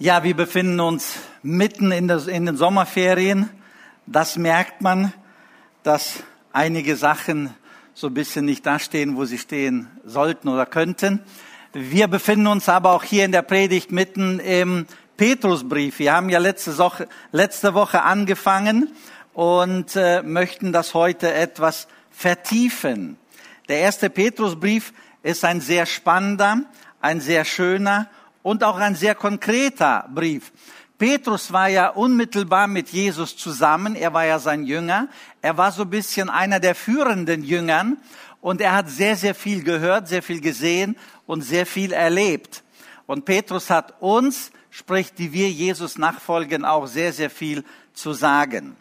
Ja, wir befinden uns mitten in, der, in, den Sommerferien. Das merkt man, dass einige Sachen so ein bisschen nicht dastehen, wo sie stehen sollten oder könnten. Wir befinden uns aber auch hier in der Predigt mitten im Petrusbrief. Wir haben ja letzte Woche, letzte Woche angefangen und äh, möchten das heute etwas vertiefen. Der erste Petrusbrief ist ein sehr spannender, ein sehr schöner und auch ein sehr konkreter Brief. Petrus war ja unmittelbar mit Jesus zusammen, er war ja sein Jünger, er war so ein bisschen einer der führenden Jüngern und er hat sehr, sehr viel gehört, sehr viel gesehen und sehr viel erlebt. Und Petrus hat uns, sprich die wir Jesus nachfolgen, auch sehr, sehr viel zu sagen.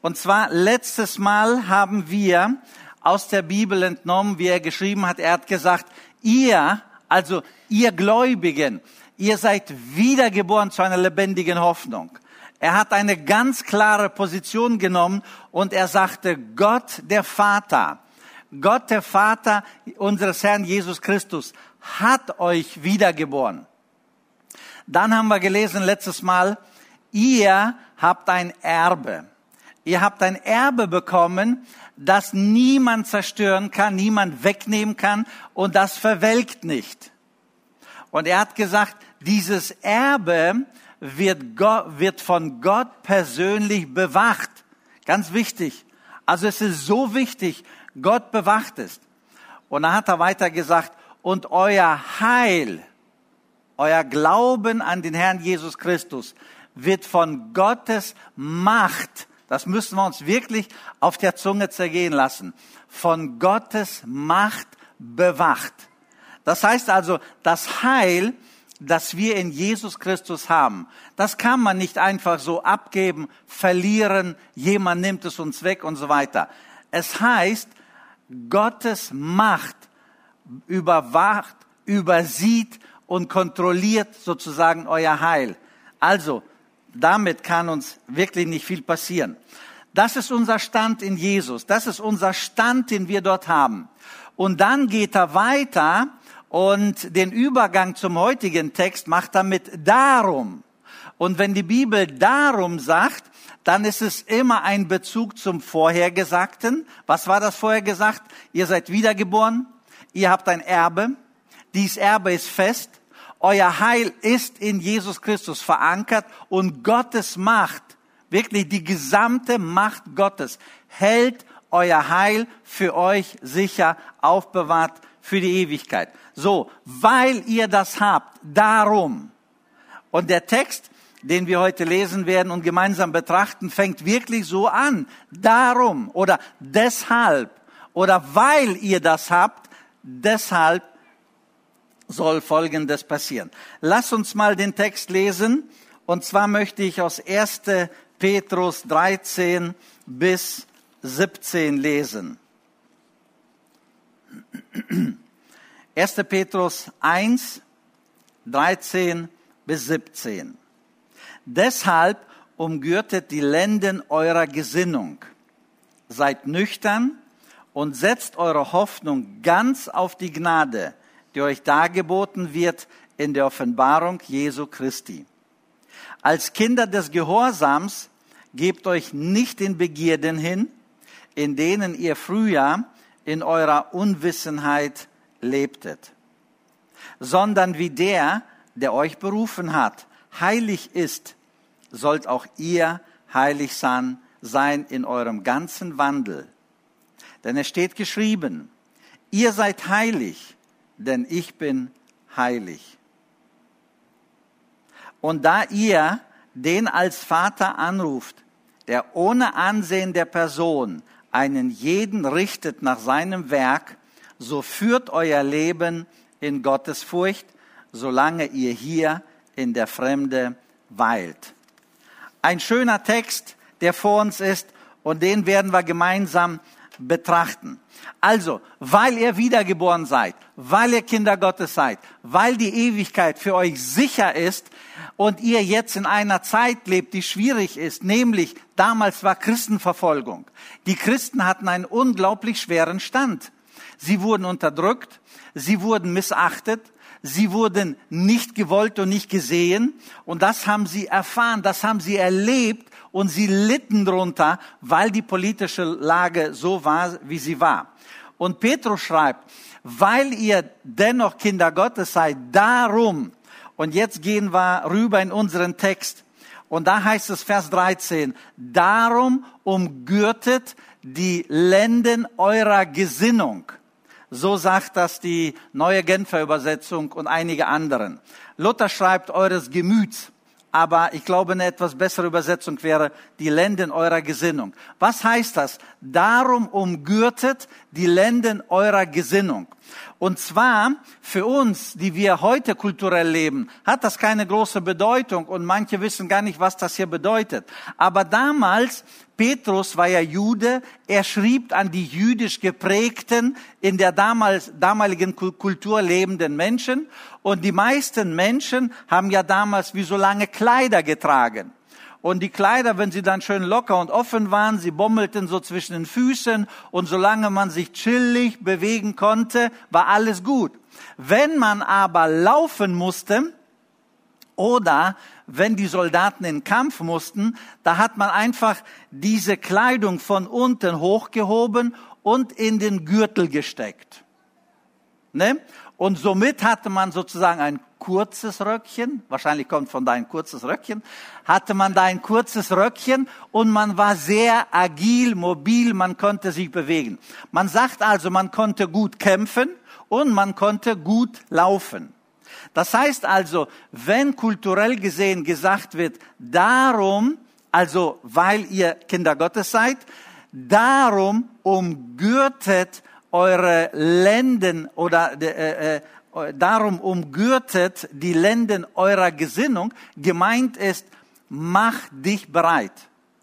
Und zwar letztes Mal haben wir aus der Bibel entnommen, wie er geschrieben hat, er hat gesagt, ihr, also ihr Gläubigen, ihr seid wiedergeboren zu einer lebendigen Hoffnung. Er hat eine ganz klare Position genommen und er sagte, Gott der Vater, Gott der Vater unseres Herrn Jesus Christus hat euch wiedergeboren. Dann haben wir gelesen letztes Mal, ihr habt ein Erbe. Ihr habt ein Erbe bekommen, das niemand zerstören kann, niemand wegnehmen kann und das verwelkt nicht. Und er hat gesagt, dieses Erbe wird, Gott, wird von Gott persönlich bewacht. Ganz wichtig. Also es ist so wichtig, Gott bewacht es. Und dann hat er weiter gesagt, und euer Heil, euer Glauben an den Herrn Jesus Christus wird von Gottes Macht, das müssen wir uns wirklich auf der Zunge zergehen lassen, von Gottes Macht bewacht. Das heißt also, das Heil das wir in Jesus Christus haben, das kann man nicht einfach so abgeben, verlieren, jemand nimmt es uns weg und so weiter. Es heißt, Gottes Macht überwacht, übersieht und kontrolliert sozusagen euer Heil. Also, damit kann uns wirklich nicht viel passieren. Das ist unser Stand in Jesus. Das ist unser Stand, den wir dort haben. Und dann geht er weiter und den Übergang zum heutigen Text macht er mit darum. Und wenn die Bibel darum sagt, dann ist es immer ein Bezug zum Vorhergesagten. Was war das Vorhergesagt? Ihr seid wiedergeboren, ihr habt ein Erbe, dies Erbe ist fest, euer Heil ist in Jesus Christus verankert und Gottes Macht, wirklich die gesamte Macht Gottes, hält euer Heil für euch sicher aufbewahrt für die Ewigkeit. So, weil ihr das habt, darum. Und der Text, den wir heute lesen werden und gemeinsam betrachten, fängt wirklich so an. Darum oder deshalb oder weil ihr das habt, deshalb soll Folgendes passieren. Lass uns mal den Text lesen. Und zwar möchte ich aus 1. Petrus 13 bis 17 lesen. 1. Petrus 1, 13 bis 17. Deshalb umgürtet die Lenden eurer Gesinnung. Seid nüchtern und setzt eure Hoffnung ganz auf die Gnade, die euch dargeboten wird in der Offenbarung Jesu Christi. Als Kinder des Gehorsams gebt euch nicht in Begierden hin, in denen ihr früher in eurer Unwissenheit lebtet, sondern wie der, der euch berufen hat, heilig ist, sollt auch ihr heilig sein, sein in eurem ganzen Wandel. Denn es steht geschrieben, ihr seid heilig, denn ich bin heilig. Und da ihr den als Vater anruft, der ohne Ansehen der Person einen jeden richtet nach seinem Werk, so führt euer Leben in Gottes Furcht, solange ihr hier in der Fremde weilt. Ein schöner Text, der vor uns ist und den werden wir gemeinsam betrachten. Also, weil ihr wiedergeboren seid, weil ihr Kinder Gottes seid, weil die Ewigkeit für euch sicher ist und ihr jetzt in einer Zeit lebt, die schwierig ist, nämlich damals war Christenverfolgung. Die Christen hatten einen unglaublich schweren Stand. Sie wurden unterdrückt, sie wurden missachtet, sie wurden nicht gewollt und nicht gesehen. Und das haben sie erfahren, das haben sie erlebt und sie litten drunter, weil die politische Lage so war, wie sie war. Und Petrus schreibt, weil ihr dennoch Kinder Gottes seid, darum, und jetzt gehen wir rüber in unseren Text, und da heißt es Vers 13, darum umgürtet die Lenden eurer Gesinnung. So sagt das die neue Genfer Übersetzung und einige anderen. Luther schreibt eures Gemüts aber ich glaube, eine etwas bessere Übersetzung wäre die Lenden eurer Gesinnung. Was heißt das? Darum umgürtet die Lenden eurer Gesinnung. Und zwar für uns, die wir heute kulturell leben, hat das keine große Bedeutung und manche wissen gar nicht, was das hier bedeutet. Aber damals, Petrus war ja Jude, er schrieb an die jüdisch geprägten, in der damals, damaligen Kultur lebenden Menschen und die meisten Menschen haben ja damals wie so lange Kleider getragen. Und die Kleider, wenn sie dann schön locker und offen waren, sie bommelten so zwischen den Füßen und solange man sich chillig bewegen konnte, war alles gut. Wenn man aber laufen musste oder wenn die Soldaten in Kampf mussten, da hat man einfach diese Kleidung von unten hochgehoben und in den Gürtel gesteckt. Ne? Und somit hatte man sozusagen ein kurzes Röckchen, wahrscheinlich kommt von da ein kurzes Röckchen, hatte man da ein kurzes Röckchen und man war sehr agil, mobil, man konnte sich bewegen. Man sagt also, man konnte gut kämpfen und man konnte gut laufen. Das heißt also, wenn kulturell gesehen gesagt wird, darum, also weil ihr Kinder Gottes seid, darum umgürtet eure Lenden oder äh, äh, darum umgürtet die Lenden eurer Gesinnung, gemeint ist, mach dich bereit.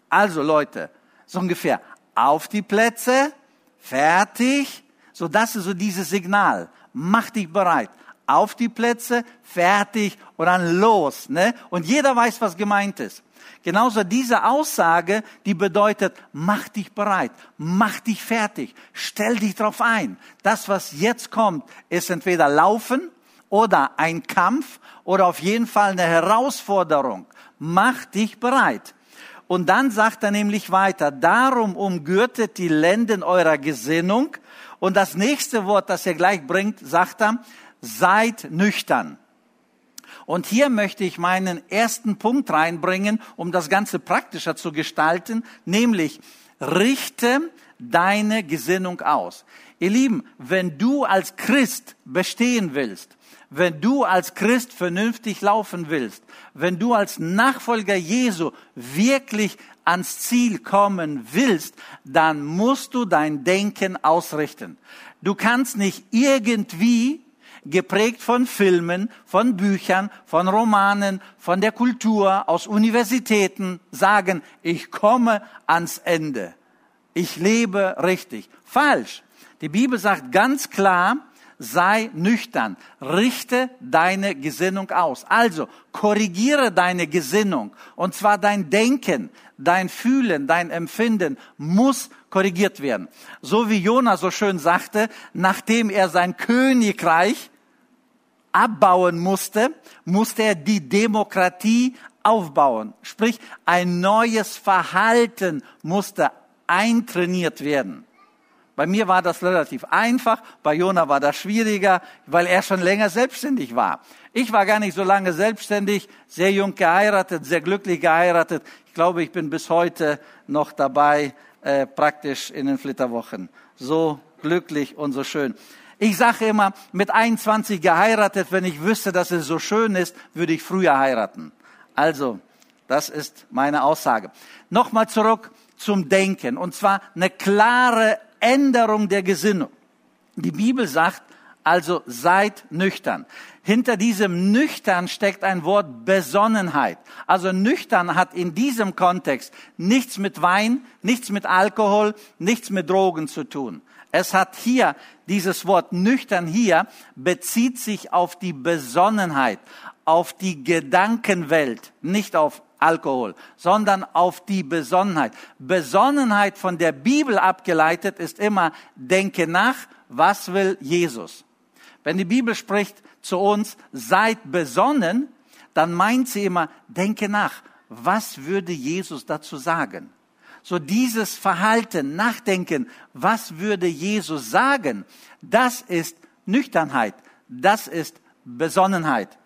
Also Leute, so ungefähr auf die Plätze, fertig, so das ist so dieses Signal. Mach dich bereit. Auf die Plätze, fertig und dann los, ne? Und jeder weiß, was gemeint ist. Genauso diese Aussage, die bedeutet, mach dich bereit, mach dich fertig, stell dich drauf ein. Das, was jetzt kommt, ist entweder Laufen oder ein Kampf oder auf jeden Fall eine Herausforderung. Mach dich bereit. Und dann sagt er nämlich weiter, darum umgürtet die Lenden eurer Gesinnung. Und das nächste Wort, das er gleich bringt, sagt er, seid nüchtern. Und hier möchte ich meinen ersten Punkt reinbringen, um das Ganze praktischer zu gestalten, nämlich richte deine Gesinnung aus. Ihr Lieben, wenn du als Christ bestehen willst, wenn du als Christ vernünftig laufen willst, wenn du als Nachfolger Jesu wirklich ans Ziel kommen willst, dann musst du dein Denken ausrichten. Du kannst nicht irgendwie geprägt von Filmen, von Büchern, von Romanen, von der Kultur, aus Universitäten, sagen, ich komme ans Ende. Ich lebe richtig. Falsch. Die Bibel sagt ganz klar, sei nüchtern, richte deine Gesinnung aus. Also korrigiere deine Gesinnung und zwar dein Denken, dein Fühlen, dein Empfinden muss korrigiert werden. So wie Jona so schön sagte, nachdem er sein Königreich abbauen musste, musste er die Demokratie aufbauen. Sprich, ein neues Verhalten musste eintrainiert werden. Bei mir war das relativ einfach, bei Jona war das schwieriger, weil er schon länger selbstständig war. Ich war gar nicht so lange selbstständig, sehr jung geheiratet, sehr glücklich geheiratet. Ich glaube, ich bin bis heute noch dabei, äh, praktisch in den Flitterwochen. So glücklich und so schön. Ich sage immer, mit 21 geheiratet, wenn ich wüsste, dass es so schön ist, würde ich früher heiraten. Also, das ist meine Aussage. Nochmal zurück zum Denken. Und zwar eine klare Änderung der Gesinnung. Die Bibel sagt, also seid nüchtern. Hinter diesem nüchtern steckt ein Wort Besonnenheit. Also nüchtern hat in diesem Kontext nichts mit Wein, nichts mit Alkohol, nichts mit Drogen zu tun. Es hat hier, dieses Wort nüchtern hier, bezieht sich auf die Besonnenheit, auf die Gedankenwelt, nicht auf Alkohol, sondern auf die Besonnenheit. Besonnenheit von der Bibel abgeleitet ist immer, denke nach, was will Jesus? Wenn die Bibel spricht zu uns, seid besonnen, dann meint sie immer, denke nach, was würde Jesus dazu sagen? So dieses Verhalten, Nachdenken, was würde Jesus sagen? Das ist Nüchternheit, das ist Besonnenheit.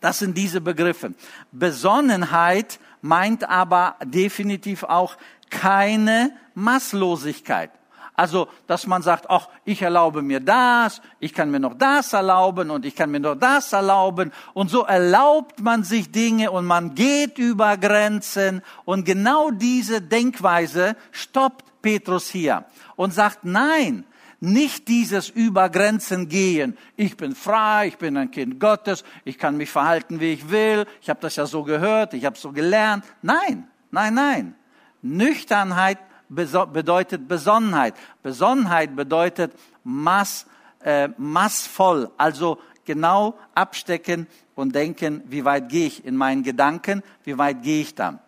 Das sind diese Begriffe. Besonnenheit meint aber definitiv auch keine Maßlosigkeit. Also, dass man sagt, ach, ich erlaube mir das, ich kann mir noch das erlauben und ich kann mir noch das erlauben. Und so erlaubt man sich Dinge und man geht über Grenzen. Und genau diese Denkweise stoppt Petrus hier und sagt, nein, nicht dieses über Grenzen gehen. Ich bin frei, ich bin ein Kind Gottes, ich kann mich verhalten, wie ich will, ich habe das ja so gehört, ich habe so gelernt. Nein, nein, nein. Nüchternheit bedeutet Besonnenheit. Besonnenheit bedeutet mass, äh, massvoll, also genau abstecken und denken, wie weit gehe ich in meinen Gedanken, wie weit gehe ich da.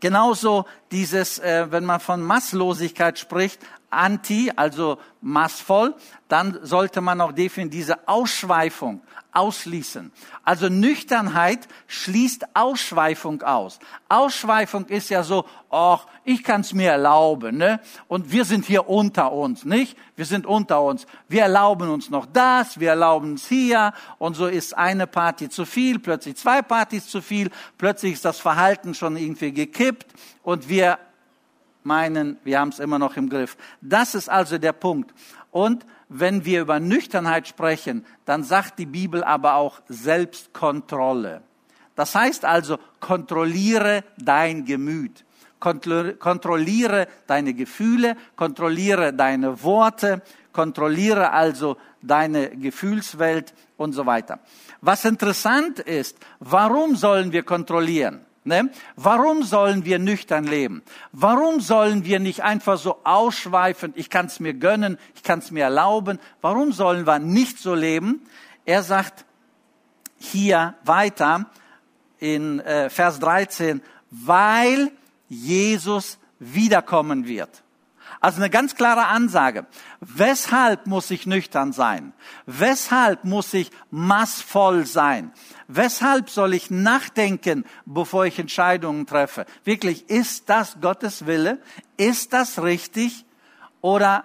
Genauso dieses, äh, wenn man von Masslosigkeit spricht, anti, also massvoll, dann sollte man auch definitiv diese Ausschweifung ausschließen. Also Nüchternheit schließt Ausschweifung aus. Ausschweifung ist ja so, ach, ich kann es mir erlauben, ne? Und wir sind hier unter uns, nicht? Wir sind unter uns. Wir erlauben uns noch das, wir erlauben es hier und so ist eine Party zu viel, plötzlich zwei Partys zu viel, plötzlich ist das Verhalten schon irgendwie gekippt und wir meinen, wir haben es immer noch im Griff. Das ist also der Punkt. Und wenn wir über Nüchternheit sprechen, dann sagt die Bibel aber auch Selbstkontrolle. Das heißt also, kontrolliere dein Gemüt, kontrolliere deine Gefühle, kontrolliere deine Worte, kontrolliere also deine Gefühlswelt und so weiter. Was interessant ist, warum sollen wir kontrollieren? Ne? Warum sollen wir nüchtern leben? Warum sollen wir nicht einfach so ausschweifend, ich kann es mir gönnen, ich kann es mir erlauben? Warum sollen wir nicht so leben? Er sagt hier weiter in äh, Vers 13, weil Jesus wiederkommen wird. Also eine ganz klare Ansage. Weshalb muss ich nüchtern sein? Weshalb muss ich massvoll sein? Weshalb soll ich nachdenken, bevor ich Entscheidungen treffe? Wirklich, ist das Gottes Wille? Ist das richtig? Oder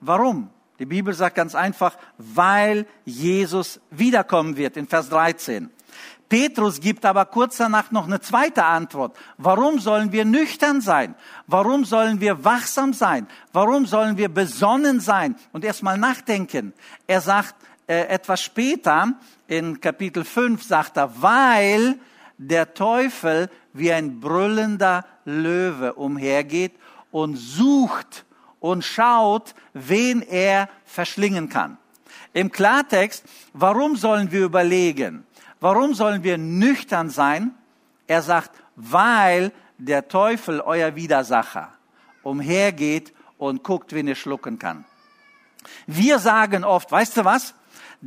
warum? Die Bibel sagt ganz einfach, weil Jesus wiederkommen wird in Vers 13. Petrus gibt aber kurz danach noch eine zweite Antwort. Warum sollen wir nüchtern sein? Warum sollen wir wachsam sein? Warum sollen wir besonnen sein und erstmal nachdenken? Er sagt etwas später in Kapitel 5 sagt er, weil der Teufel wie ein brüllender Löwe umhergeht und sucht und schaut, wen er verschlingen kann. Im Klartext, warum sollen wir überlegen? Warum sollen wir nüchtern sein? Er sagt, weil der Teufel, euer Widersacher, umhergeht und guckt, wen er schlucken kann. Wir sagen oft, weißt du was?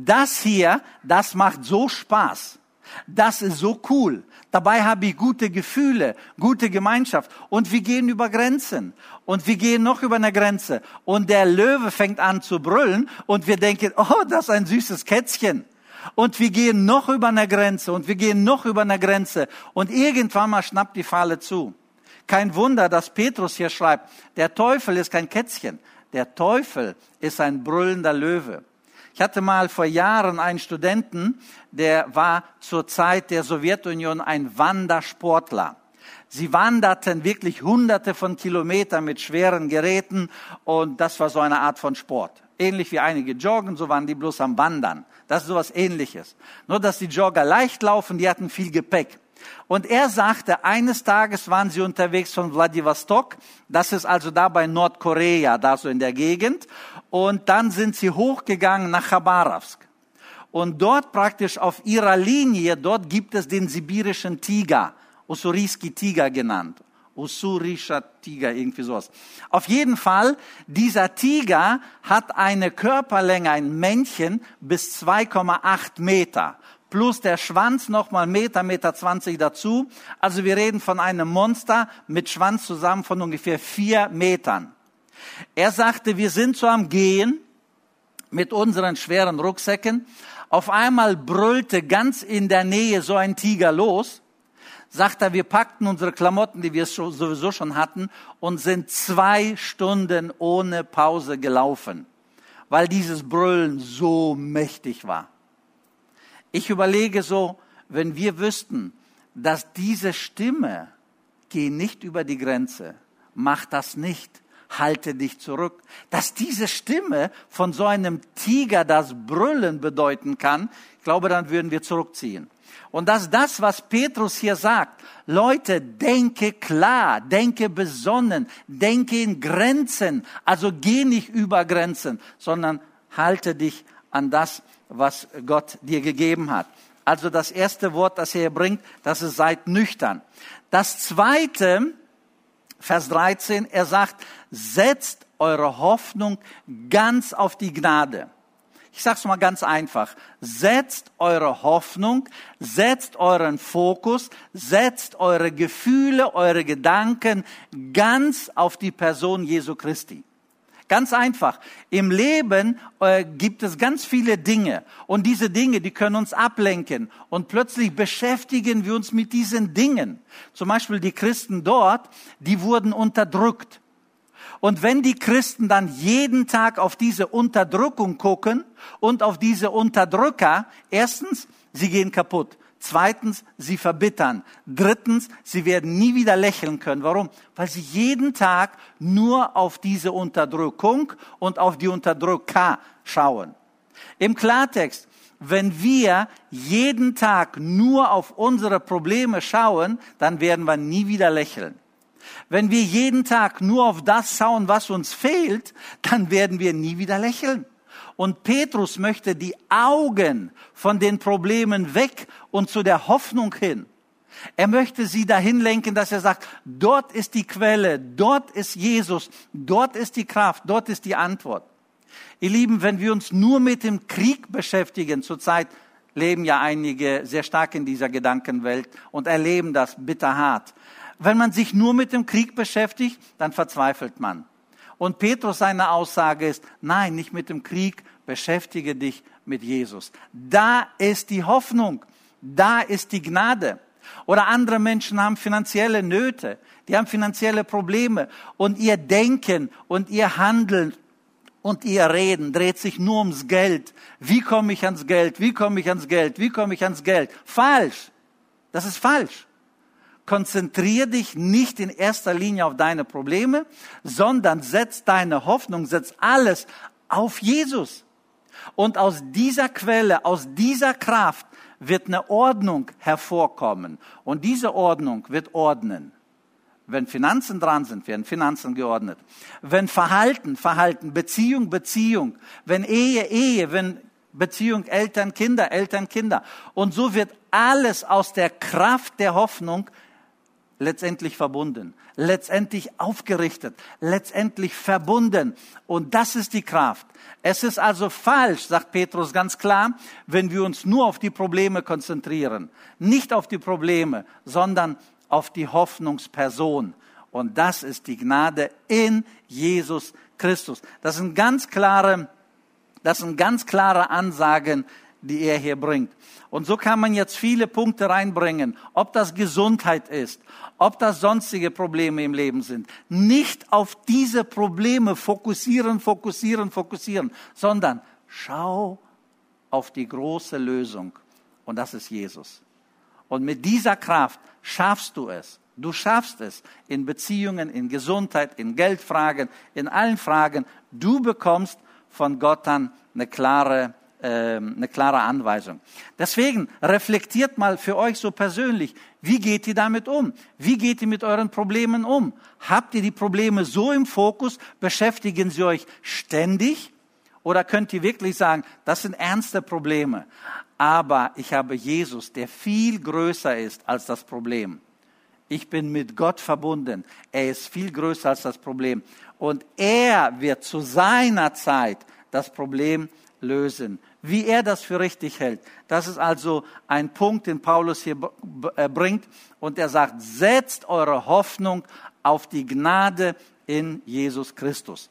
Das hier, das macht so Spaß. Das ist so cool. Dabei habe ich gute Gefühle, gute Gemeinschaft. Und wir gehen über Grenzen. Und wir gehen noch über eine Grenze. Und der Löwe fängt an zu brüllen. Und wir denken, oh, das ist ein süßes Kätzchen. Und wir gehen noch über eine Grenze und wir gehen noch über eine Grenze und irgendwann mal schnappt die Falle zu. Kein Wunder, dass Petrus hier schreibt, der Teufel ist kein Kätzchen, der Teufel ist ein brüllender Löwe. Ich hatte mal vor Jahren einen Studenten, der war zur Zeit der Sowjetunion ein Wandersportler. Sie wanderten wirklich hunderte von Kilometern mit schweren Geräten und das war so eine Art von Sport. Ähnlich wie einige joggen, so waren die bloß am Wandern. Das ist sowas ähnliches. Nur, dass die Jogger leicht laufen, die hatten viel Gepäck. Und er sagte, eines Tages waren sie unterwegs von Vladivostok, das ist also da bei Nordkorea, da so in der Gegend, und dann sind sie hochgegangen nach Khabarovsk. Und dort praktisch auf ihrer Linie, dort gibt es den sibirischen Tiger, Ussuriski Tiger genannt. Usurischer Tiger, irgendwie sowas. Auf jeden Fall, dieser Tiger hat eine Körperlänge, ein Männchen, bis 2,8 Meter. Plus der Schwanz nochmal Meter, Meter 20 dazu. Also wir reden von einem Monster mit Schwanz zusammen von ungefähr vier Metern. Er sagte, wir sind so am Gehen mit unseren schweren Rucksäcken. Auf einmal brüllte ganz in der Nähe so ein Tiger los. Sagt er, wir packten unsere Klamotten, die wir sowieso schon hatten, und sind zwei Stunden ohne Pause gelaufen, weil dieses Brüllen so mächtig war. Ich überlege so, wenn wir wüssten, dass diese Stimme, geh nicht über die Grenze, mach das nicht, halte dich zurück. Dass diese Stimme von so einem Tiger das Brüllen bedeuten kann, ich glaube, dann würden wir zurückziehen. Und dass das, was Petrus hier sagt, Leute, denke klar, denke besonnen, denke in Grenzen, also geh nicht über Grenzen, sondern halte dich an das, was Gott dir gegeben hat. Also das erste Wort, das er bringt, das ist seid nüchtern. Das zweite, Vers 13, er sagt, setzt eure Hoffnung ganz auf die Gnade. Ich sage es mal ganz einfach. Setzt eure Hoffnung, setzt euren Fokus, setzt eure Gefühle, eure Gedanken ganz auf die Person Jesu Christi. Ganz einfach. Im Leben äh, gibt es ganz viele Dinge und diese Dinge, die können uns ablenken und plötzlich beschäftigen wir uns mit diesen Dingen. Zum Beispiel die Christen dort, die wurden unterdrückt. Und wenn die Christen dann jeden Tag auf diese Unterdrückung gucken und auf diese Unterdrücker, erstens, sie gehen kaputt. Zweitens, sie verbittern. Drittens, sie werden nie wieder lächeln können. Warum? Weil sie jeden Tag nur auf diese Unterdrückung und auf die Unterdrücker schauen. Im Klartext, wenn wir jeden Tag nur auf unsere Probleme schauen, dann werden wir nie wieder lächeln. Wenn wir jeden Tag nur auf das schauen, was uns fehlt, dann werden wir nie wieder lächeln. Und Petrus möchte die Augen von den Problemen weg und zu der Hoffnung hin. Er möchte sie dahin lenken, dass er sagt, dort ist die Quelle, dort ist Jesus, dort ist die Kraft, dort ist die Antwort. Ihr Lieben, wenn wir uns nur mit dem Krieg beschäftigen, zurzeit leben ja einige sehr stark in dieser Gedankenwelt und erleben das bitterhart. Wenn man sich nur mit dem Krieg beschäftigt, dann verzweifelt man. Und Petrus seine Aussage ist, nein, nicht mit dem Krieg, beschäftige dich mit Jesus. Da ist die Hoffnung, da ist die Gnade. Oder andere Menschen haben finanzielle Nöte, die haben finanzielle Probleme und ihr Denken und ihr Handeln und ihr Reden dreht sich nur ums Geld. Wie komme ich ans Geld? Wie komme ich ans Geld? Wie komme ich ans Geld? Falsch. Das ist falsch konzentriere dich nicht in erster Linie auf deine Probleme, sondern setz deine Hoffnung, setz alles auf Jesus. Und aus dieser Quelle, aus dieser Kraft wird eine Ordnung hervorkommen. Und diese Ordnung wird ordnen. Wenn Finanzen dran sind, werden Finanzen geordnet. Wenn Verhalten, Verhalten, Beziehung, Beziehung. Wenn Ehe, Ehe. Wenn Beziehung Eltern, Kinder, Eltern, Kinder. Und so wird alles aus der Kraft der Hoffnung letztendlich verbunden, letztendlich aufgerichtet, letztendlich verbunden. Und das ist die Kraft. Es ist also falsch, sagt Petrus ganz klar, wenn wir uns nur auf die Probleme konzentrieren. Nicht auf die Probleme, sondern auf die Hoffnungsperson. Und das ist die Gnade in Jesus Christus. Das sind ganz klare, das sind ganz klare Ansagen, die er hier bringt. Und so kann man jetzt viele Punkte reinbringen, ob das Gesundheit ist, ob das sonstige Probleme im Leben sind. Nicht auf diese Probleme fokussieren, fokussieren, fokussieren, sondern schau auf die große Lösung. Und das ist Jesus. Und mit dieser Kraft schaffst du es. Du schaffst es in Beziehungen, in Gesundheit, in Geldfragen, in allen Fragen. Du bekommst von Gott dann eine klare eine klare Anweisung. Deswegen reflektiert mal für euch so persönlich, wie geht ihr damit um? Wie geht ihr mit euren Problemen um? Habt ihr die Probleme so im Fokus? Beschäftigen sie euch ständig? Oder könnt ihr wirklich sagen, das sind ernste Probleme, aber ich habe Jesus, der viel größer ist als das Problem. Ich bin mit Gott verbunden. Er ist viel größer als das Problem. Und er wird zu seiner Zeit das Problem lösen wie er das für richtig hält. Das ist also ein Punkt, den Paulus hier äh, bringt. Und er sagt, setzt eure Hoffnung auf die Gnade in Jesus Christus.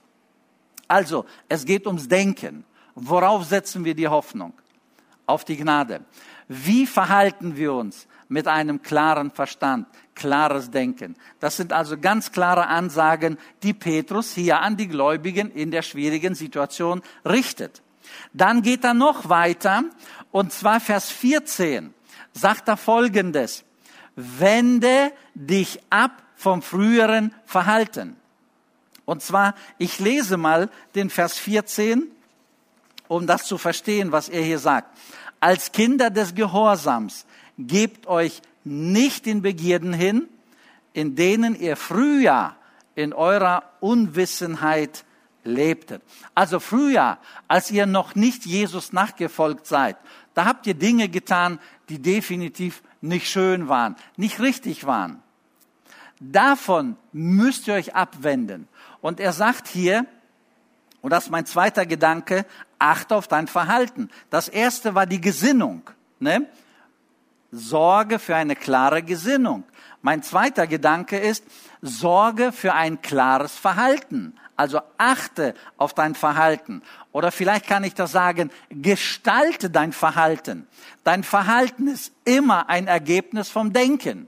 Also, es geht ums Denken. Worauf setzen wir die Hoffnung? Auf die Gnade. Wie verhalten wir uns mit einem klaren Verstand, klares Denken? Das sind also ganz klare Ansagen, die Petrus hier an die Gläubigen in der schwierigen Situation richtet. Dann geht er noch weiter und zwar Vers 14 sagt er Folgendes. Wende dich ab vom früheren Verhalten. Und zwar, ich lese mal den Vers 14, um das zu verstehen, was er hier sagt. Als Kinder des Gehorsams gebt euch nicht in Begierden hin, in denen ihr früher in eurer Unwissenheit lebtet. Also früher, als ihr noch nicht Jesus nachgefolgt seid, da habt ihr Dinge getan, die definitiv nicht schön waren, nicht richtig waren. Davon müsst ihr euch abwenden. Und er sagt hier, und das ist mein zweiter Gedanke, achte auf dein Verhalten. Das erste war die Gesinnung. Ne? Sorge für eine klare Gesinnung. Mein zweiter Gedanke ist, sorge für ein klares Verhalten. Also achte auf dein Verhalten. Oder vielleicht kann ich das sagen, gestalte dein Verhalten. Dein Verhalten ist immer ein Ergebnis vom Denken.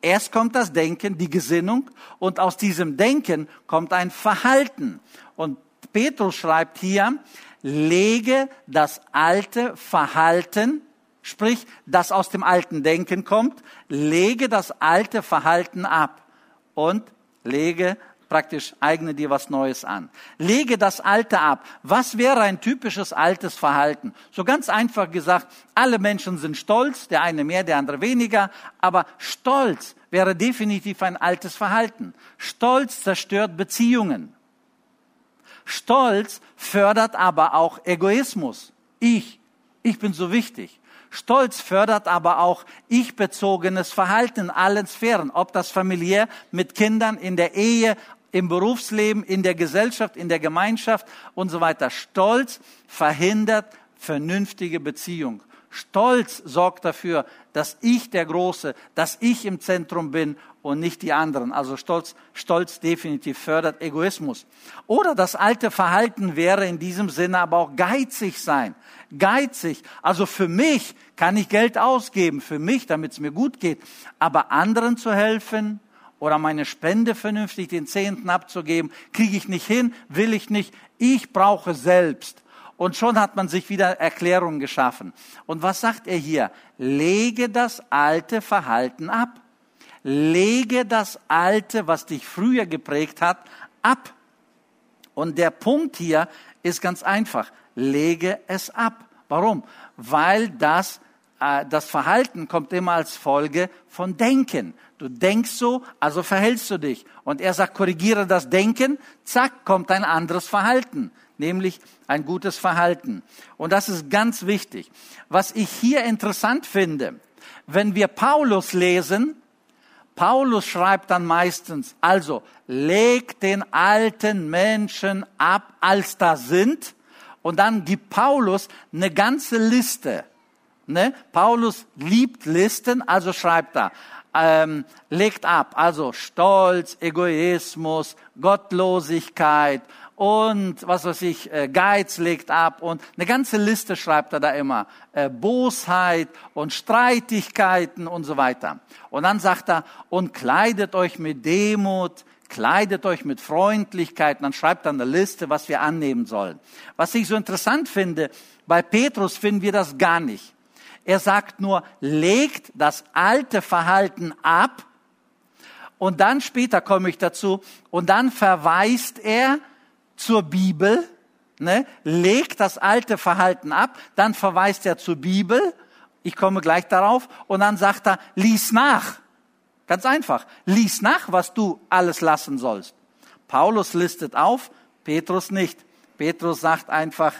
Erst kommt das Denken, die Gesinnung, und aus diesem Denken kommt ein Verhalten. Und Petrus schreibt hier, lege das alte Verhalten, sprich, das aus dem alten Denken kommt, lege das alte Verhalten ab und lege praktisch eigne dir was Neues an. Lege das Alte ab. Was wäre ein typisches altes Verhalten? So ganz einfach gesagt, alle Menschen sind stolz, der eine mehr, der andere weniger, aber Stolz wäre definitiv ein altes Verhalten. Stolz zerstört Beziehungen. Stolz fördert aber auch Egoismus. Ich, ich bin so wichtig. Stolz fördert aber auch ich-bezogenes Verhalten in allen Sphären, ob das familiär mit Kindern in der Ehe, im Berufsleben, in der Gesellschaft, in der Gemeinschaft und so weiter. Stolz verhindert vernünftige Beziehung. Stolz sorgt dafür, dass ich der Große, dass ich im Zentrum bin und nicht die anderen. Also Stolz, Stolz definitiv fördert Egoismus. Oder das alte Verhalten wäre in diesem Sinne aber auch geizig sein. Geizig. Also für mich kann ich Geld ausgeben, für mich, damit es mir gut geht. Aber anderen zu helfen, oder meine Spende vernünftig, den Zehnten abzugeben, kriege ich nicht hin, will ich nicht, ich brauche selbst. Und schon hat man sich wieder Erklärungen geschaffen. Und was sagt er hier? Lege das alte Verhalten ab. Lege das alte, was dich früher geprägt hat, ab. Und der Punkt hier ist ganz einfach. Lege es ab. Warum? Weil das, äh, das Verhalten kommt immer als Folge von Denken. Du denkst so, also verhältst du dich. Und er sagt, korrigiere das Denken, zack, kommt ein anderes Verhalten, nämlich ein gutes Verhalten. Und das ist ganz wichtig. Was ich hier interessant finde, wenn wir Paulus lesen, Paulus schreibt dann meistens, also leg den alten Menschen ab, als da sind. Und dann gibt Paulus eine ganze Liste. Ne? Paulus liebt Listen, also schreibt er, ähm, legt ab. Also Stolz, Egoismus, Gottlosigkeit und was weiß ich, äh, Geiz legt ab und eine ganze Liste schreibt er da immer. Äh, Bosheit und Streitigkeiten und so weiter. Und dann sagt er, und kleidet euch mit Demut, kleidet euch mit Freundlichkeit. Und dann schreibt er eine Liste, was wir annehmen sollen. Was ich so interessant finde, bei Petrus finden wir das gar nicht. Er sagt nur, legt das alte Verhalten ab. Und dann später komme ich dazu. Und dann verweist er zur Bibel, ne, legt das alte Verhalten ab. Dann verweist er zur Bibel. Ich komme gleich darauf. Und dann sagt er, lies nach. Ganz einfach. Lies nach, was du alles lassen sollst. Paulus listet auf, Petrus nicht. Petrus sagt einfach,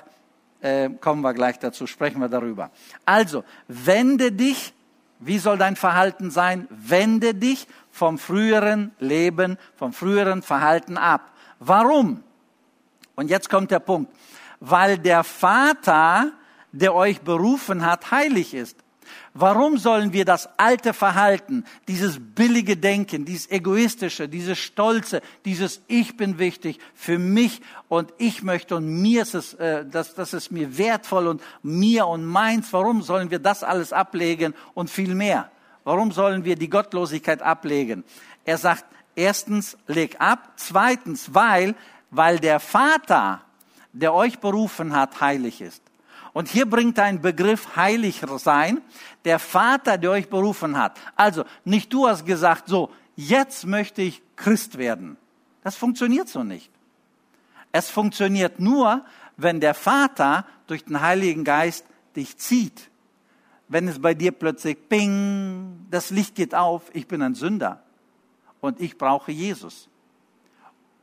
äh, kommen wir gleich dazu, sprechen wir darüber. Also, wende dich, wie soll dein Verhalten sein? Wende dich vom früheren Leben, vom früheren Verhalten ab. Warum? Und jetzt kommt der Punkt. Weil der Vater, der euch berufen hat, heilig ist. Warum sollen wir das alte Verhalten, dieses billige Denken, dieses egoistische, dieses stolze, dieses Ich bin wichtig für mich und ich möchte und mir ist es, äh, das, das ist mir wertvoll und mir und meins, warum sollen wir das alles ablegen und viel mehr? Warum sollen wir die Gottlosigkeit ablegen? Er sagt, erstens, leg ab. Zweitens, weil, weil der Vater, der euch berufen hat, heilig ist. Und hier bringt einen Begriff heilig sein, der Vater, der euch berufen hat. Also nicht du hast gesagt, so, jetzt möchte ich Christ werden. Das funktioniert so nicht. Es funktioniert nur, wenn der Vater durch den Heiligen Geist dich zieht. Wenn es bei dir plötzlich ping, das Licht geht auf, ich bin ein Sünder und ich brauche Jesus.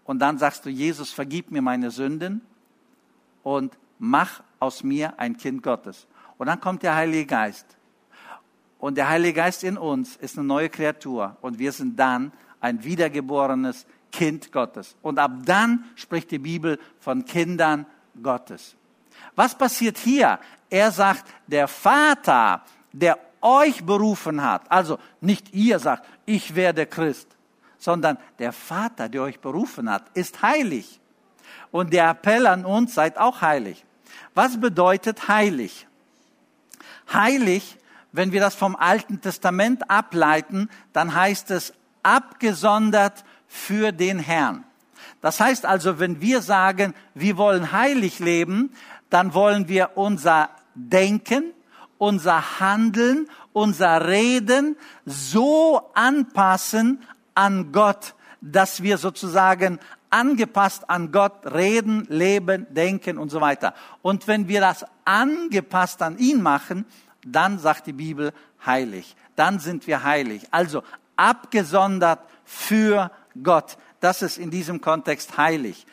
Und dann sagst du, Jesus, vergib mir meine Sünden und mach aus mir ein Kind Gottes. Und dann kommt der Heilige Geist. Und der Heilige Geist in uns ist eine neue Kreatur. Und wir sind dann ein wiedergeborenes Kind Gottes. Und ab dann spricht die Bibel von Kindern Gottes. Was passiert hier? Er sagt, der Vater, der euch berufen hat, also nicht ihr sagt, ich werde Christ, sondern der Vater, der euch berufen hat, ist heilig. Und der Appell an uns, seid auch heilig. Was bedeutet heilig? Heilig, wenn wir das vom Alten Testament ableiten, dann heißt es abgesondert für den Herrn. Das heißt also, wenn wir sagen, wir wollen heilig leben, dann wollen wir unser Denken, unser Handeln, unser Reden so anpassen an Gott, dass wir sozusagen angepasst an Gott reden, leben, denken und so weiter. Und wenn wir das angepasst an ihn machen, dann sagt die Bibel heilig. Dann sind wir heilig. Also abgesondert für Gott. Das ist in diesem Kontext heilig.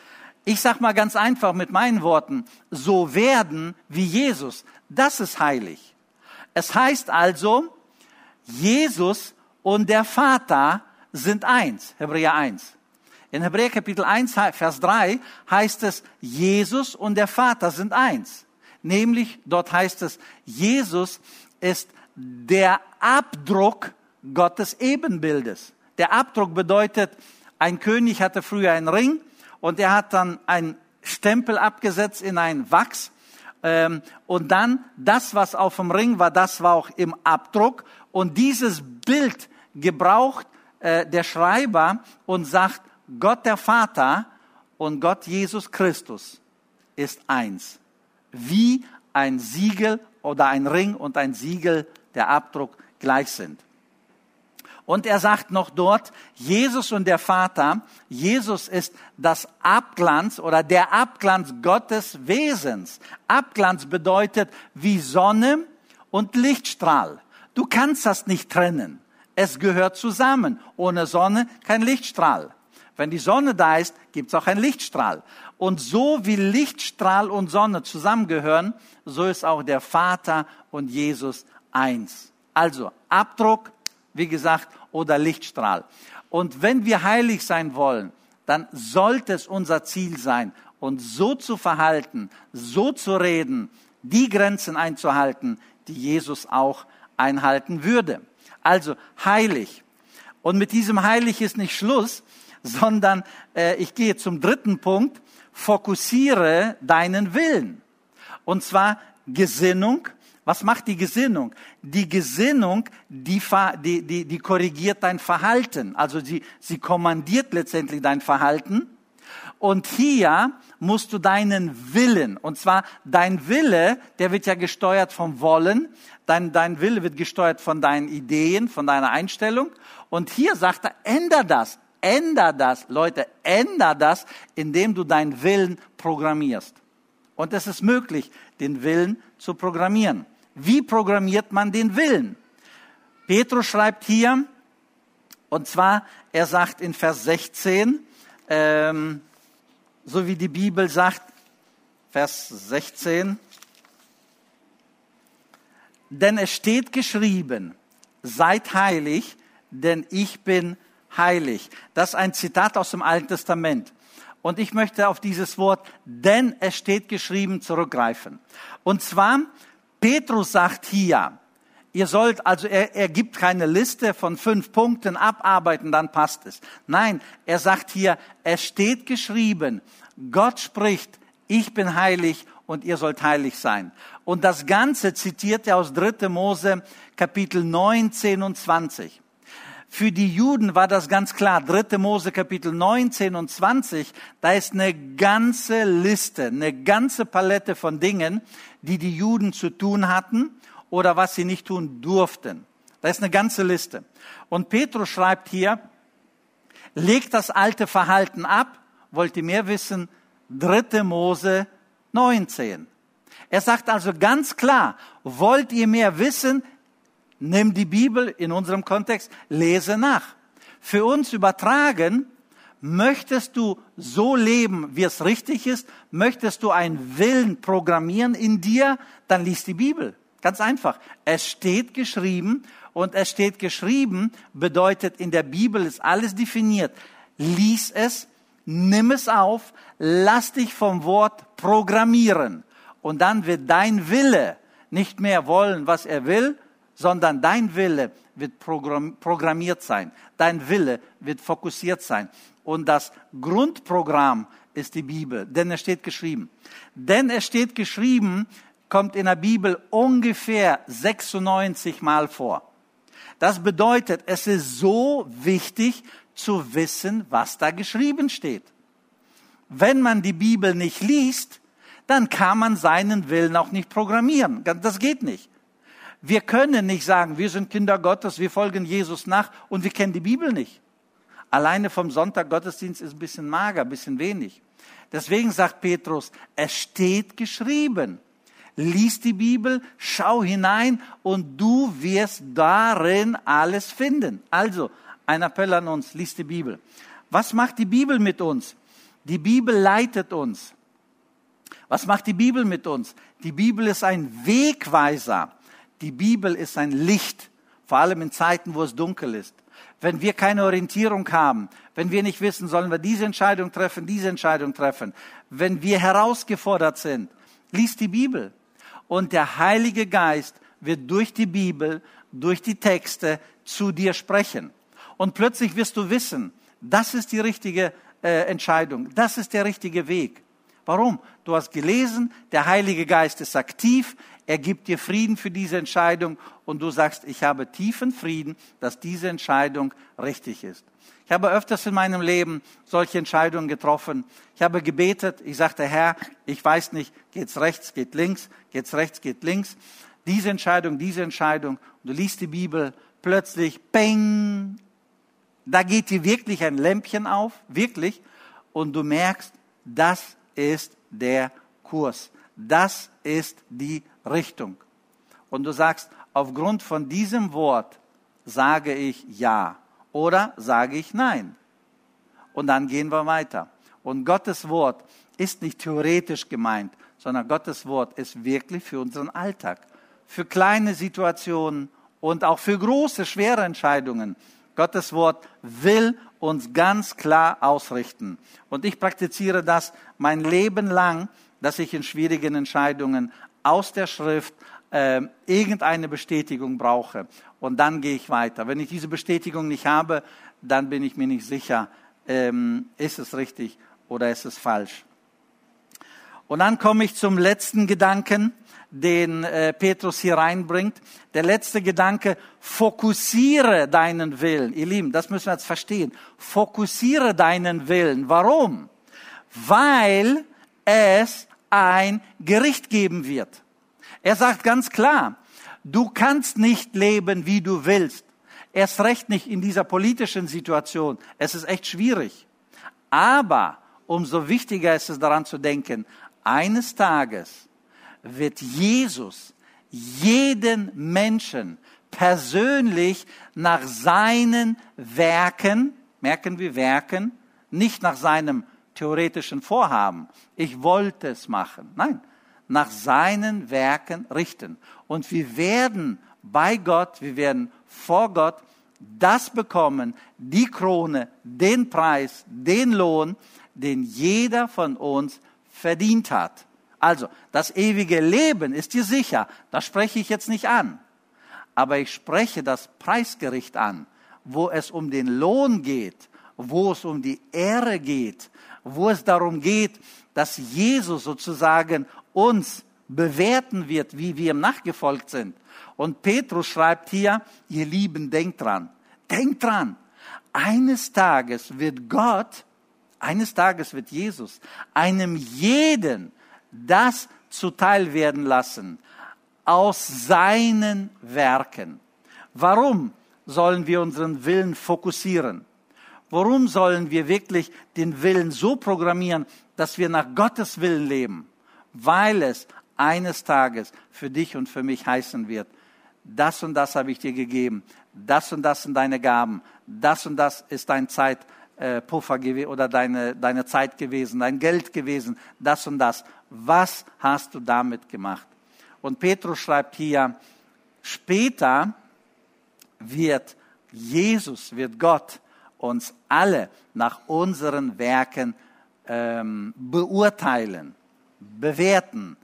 Ich sag mal ganz einfach mit meinen Worten, so werden wie Jesus. Das ist heilig. Es heißt also, Jesus und der Vater sind eins. Hebräer 1. In Hebräer Kapitel 1, Vers 3 heißt es, Jesus und der Vater sind eins. Nämlich, dort heißt es, Jesus ist der Abdruck Gottes Ebenbildes. Der Abdruck bedeutet, ein König hatte früher einen Ring und er hat dann einen Stempel abgesetzt in ein Wachs. Ähm, und dann das, was auf dem Ring war, das war auch im Abdruck. Und dieses Bild gebraucht äh, der Schreiber und sagt, Gott der Vater und Gott Jesus Christus ist eins. Wie ein Siegel oder ein Ring und ein Siegel, der Abdruck gleich sind. Und er sagt noch dort, Jesus und der Vater, Jesus ist das Abglanz oder der Abglanz Gottes Wesens. Abglanz bedeutet wie Sonne und Lichtstrahl. Du kannst das nicht trennen. Es gehört zusammen. Ohne Sonne kein Lichtstrahl. Wenn die Sonne da ist, gibt es auch einen Lichtstrahl. Und so wie Lichtstrahl und Sonne zusammengehören, so ist auch der Vater und Jesus eins. Also Abdruck, wie gesagt, oder Lichtstrahl. Und wenn wir heilig sein wollen, dann sollte es unser Ziel sein, uns so zu verhalten, so zu reden, die Grenzen einzuhalten, die Jesus auch einhalten würde. Also heilig. Und mit diesem heilig ist nicht Schluss, sondern äh, ich gehe zum dritten Punkt, fokussiere deinen Willen. Und zwar Gesinnung. Was macht die Gesinnung? Die Gesinnung, die, die, die, die korrigiert dein Verhalten. Also sie, sie kommandiert letztendlich dein Verhalten. Und hier musst du deinen Willen, und zwar dein Wille, der wird ja gesteuert vom Wollen, dein, dein Wille wird gesteuert von deinen Ideen, von deiner Einstellung. Und hier sagt er, änder das, änder das, Leute, änder das, indem du deinen Willen programmierst. Und es ist möglich, den Willen zu programmieren. Wie programmiert man den Willen? Petrus schreibt hier, und zwar, er sagt in Vers 16, ähm, so wie die Bibel sagt, Vers 16, denn es steht geschrieben, seid heilig, denn ich bin heilig. Das ist ein Zitat aus dem Alten Testament. Und ich möchte auf dieses Wort, denn es steht geschrieben, zurückgreifen. Und zwar, Petrus sagt hier, Ihr sollt, also er, er gibt keine Liste von fünf Punkten abarbeiten, dann passt es. Nein, er sagt hier, es steht geschrieben, Gott spricht, ich bin heilig und ihr sollt heilig sein. Und das Ganze zitiert er aus 3. Mose Kapitel 19 und 20. Für die Juden war das ganz klar. 3. Mose Kapitel 19 und 20, da ist eine ganze Liste, eine ganze Palette von Dingen, die die Juden zu tun hatten oder was sie nicht tun durften. Da ist eine ganze Liste. Und Petrus schreibt hier, legt das alte Verhalten ab. Wollt ihr mehr wissen? 3. Mose 19. Er sagt also ganz klar, wollt ihr mehr wissen? Nimm die Bibel in unserem Kontext, lese nach. Für uns übertragen, möchtest du so leben, wie es richtig ist? Möchtest du einen Willen programmieren in dir? Dann lies die Bibel. Ganz einfach. Es steht geschrieben und es steht geschrieben bedeutet, in der Bibel ist alles definiert. Lies es, nimm es auf, lass dich vom Wort programmieren. Und dann wird dein Wille nicht mehr wollen, was er will, sondern dein Wille wird programmiert sein. Dein Wille wird fokussiert sein. Und das Grundprogramm ist die Bibel, denn es steht geschrieben. Denn es steht geschrieben, kommt in der Bibel ungefähr 96 Mal vor. Das bedeutet, es ist so wichtig zu wissen, was da geschrieben steht. Wenn man die Bibel nicht liest, dann kann man seinen Willen auch nicht programmieren. Das geht nicht. Wir können nicht sagen, wir sind Kinder Gottes, wir folgen Jesus nach und wir kennen die Bibel nicht. Alleine vom Sonntag Gottesdienst ist ein bisschen mager, ein bisschen wenig. Deswegen sagt Petrus, es steht geschrieben. Lies die Bibel, schau hinein und du wirst darin alles finden. Also, ein Appell an uns, lies die Bibel. Was macht die Bibel mit uns? Die Bibel leitet uns. Was macht die Bibel mit uns? Die Bibel ist ein Wegweiser. Die Bibel ist ein Licht, vor allem in Zeiten, wo es dunkel ist. Wenn wir keine Orientierung haben, wenn wir nicht wissen, sollen wir diese Entscheidung treffen, diese Entscheidung treffen, wenn wir herausgefordert sind, liest die Bibel. Und der Heilige Geist wird durch die Bibel, durch die Texte zu dir sprechen. Und plötzlich wirst du wissen, das ist die richtige äh, Entscheidung, das ist der richtige Weg. Warum? Du hast gelesen, der Heilige Geist ist aktiv, er gibt dir Frieden für diese Entscheidung und du sagst, ich habe tiefen Frieden, dass diese Entscheidung richtig ist. Ich habe öfters in meinem Leben solche Entscheidungen getroffen. Ich habe gebetet, ich sagte, Herr, ich weiß nicht, geht's rechts, geht links, geht's rechts, geht links. Diese Entscheidung, diese Entscheidung. Und du liest die Bibel, plötzlich, peng, da geht dir wirklich ein Lämpchen auf, wirklich, und du merkst, das ist der Kurs. Das ist die Richtung. Und du sagst, aufgrund von diesem Wort sage ich ja oder sage ich nein. Und dann gehen wir weiter. Und Gottes Wort ist nicht theoretisch gemeint, sondern Gottes Wort ist wirklich für unseren Alltag, für kleine Situationen und auch für große, schwere Entscheidungen. Gottes Wort will uns ganz klar ausrichten. Und ich praktiziere das mein Leben lang, dass ich in schwierigen Entscheidungen aus der Schrift äh, irgendeine Bestätigung brauche. Und dann gehe ich weiter. Wenn ich diese Bestätigung nicht habe, dann bin ich mir nicht sicher, ähm, ist es richtig oder ist es falsch. Und dann komme ich zum letzten Gedanken, den äh, Petrus hier reinbringt. Der letzte Gedanke, fokussiere deinen Willen. Ihr Lieben, das müssen wir jetzt verstehen. Fokussiere deinen Willen. Warum? Weil es ein Gericht geben wird. Er sagt ganz klar, du kannst nicht leben, wie du willst. Erst recht nicht in dieser politischen Situation. Es ist echt schwierig. Aber umso wichtiger ist es daran zu denken, eines Tages wird Jesus jeden Menschen persönlich nach seinen Werken, merken wir Werken, nicht nach seinem theoretischen Vorhaben. Ich wollte es machen. Nein, nach seinen Werken richten. Und wir werden bei Gott, wir werden vor Gott das bekommen, die Krone, den Preis, den Lohn, den jeder von uns verdient hat. Also, das ewige Leben ist dir sicher, das spreche ich jetzt nicht an. aber ich spreche das Preisgericht an, wo es um den Lohn geht, wo es um die Ehre geht, wo es darum geht, dass Jesus sozusagen uns bewerten wird, wie wir ihm nachgefolgt sind. Und Petrus schreibt hier, ihr Lieben, denkt dran, denkt dran, eines Tages wird Gott, eines Tages wird Jesus einem jeden das zuteil werden lassen aus seinen Werken. Warum sollen wir unseren Willen fokussieren? Warum sollen wir wirklich den Willen so programmieren, dass wir nach Gottes Willen leben? Weil es eines Tages für dich und für mich heißen wird, das und das habe ich dir gegeben, das und das sind deine Gaben, das und das ist dein Zeitpuffer äh, oder deine, deine Zeit gewesen, dein Geld gewesen, das und das. Was hast du damit gemacht? Und Petrus schreibt hier, später wird Jesus, wird Gott uns alle nach unseren Werken ähm, beurteilen, bewerten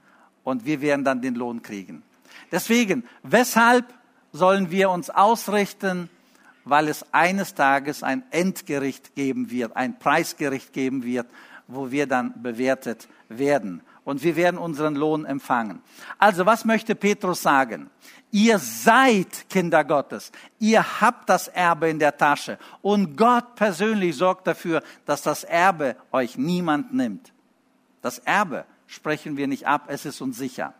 und wir werden dann den Lohn kriegen. Deswegen, weshalb sollen wir uns ausrichten? Weil es eines Tages ein Endgericht geben wird, ein Preisgericht geben wird, wo wir dann bewertet werden. Und wir werden unseren Lohn empfangen. Also was möchte Petrus sagen? Ihr seid Kinder Gottes. Ihr habt das Erbe in der Tasche. Und Gott persönlich sorgt dafür, dass das Erbe euch niemand nimmt. Das Erbe sprechen wir nicht ab, es ist uns sicher.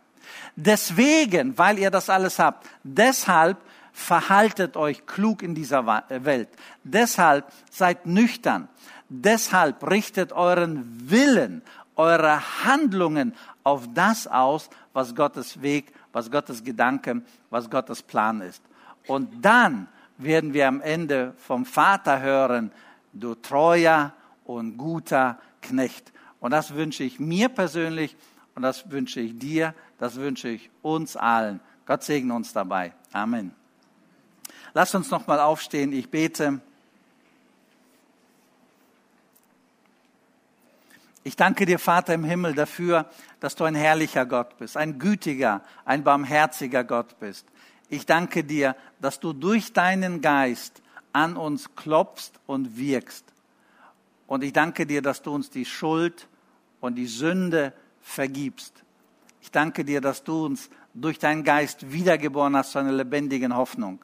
Deswegen, weil ihr das alles habt, deshalb verhaltet euch klug in dieser Welt. Deshalb seid nüchtern. Deshalb richtet euren Willen, eure Handlungen auf das aus, was Gottes Weg, was Gottes Gedanke, was Gottes Plan ist. Und dann werden wir am Ende vom Vater hören, du treuer und guter Knecht. Und das wünsche ich mir persönlich und das wünsche ich dir, das wünsche ich uns allen. Gott segne uns dabei. Amen. Lass uns noch mal aufstehen. Ich bete. Ich danke dir, Vater im Himmel, dafür, dass du ein herrlicher Gott bist, ein gütiger, ein barmherziger Gott bist. Ich danke dir, dass du durch deinen Geist an uns klopfst und wirkst. Und ich danke dir, dass du uns die Schuld und die Sünde vergibst. Ich danke dir, dass du uns durch deinen Geist wiedergeboren hast zu einer lebendigen Hoffnung.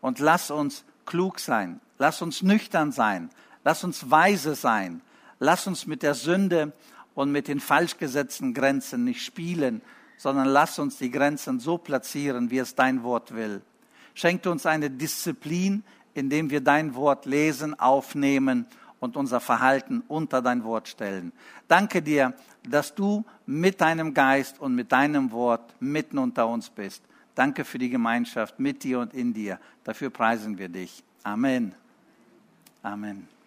Und lass uns klug sein, lass uns nüchtern sein, lass uns weise sein, lass uns mit der Sünde und mit den falsch gesetzten Grenzen nicht spielen, sondern lass uns die Grenzen so platzieren, wie es dein Wort will. Schenkt uns eine Disziplin, indem wir dein Wort lesen, aufnehmen und unser Verhalten unter dein Wort stellen. Danke dir, dass du mit deinem Geist und mit deinem Wort mitten unter uns bist. Danke für die Gemeinschaft mit dir und in dir. Dafür preisen wir dich. Amen. Amen.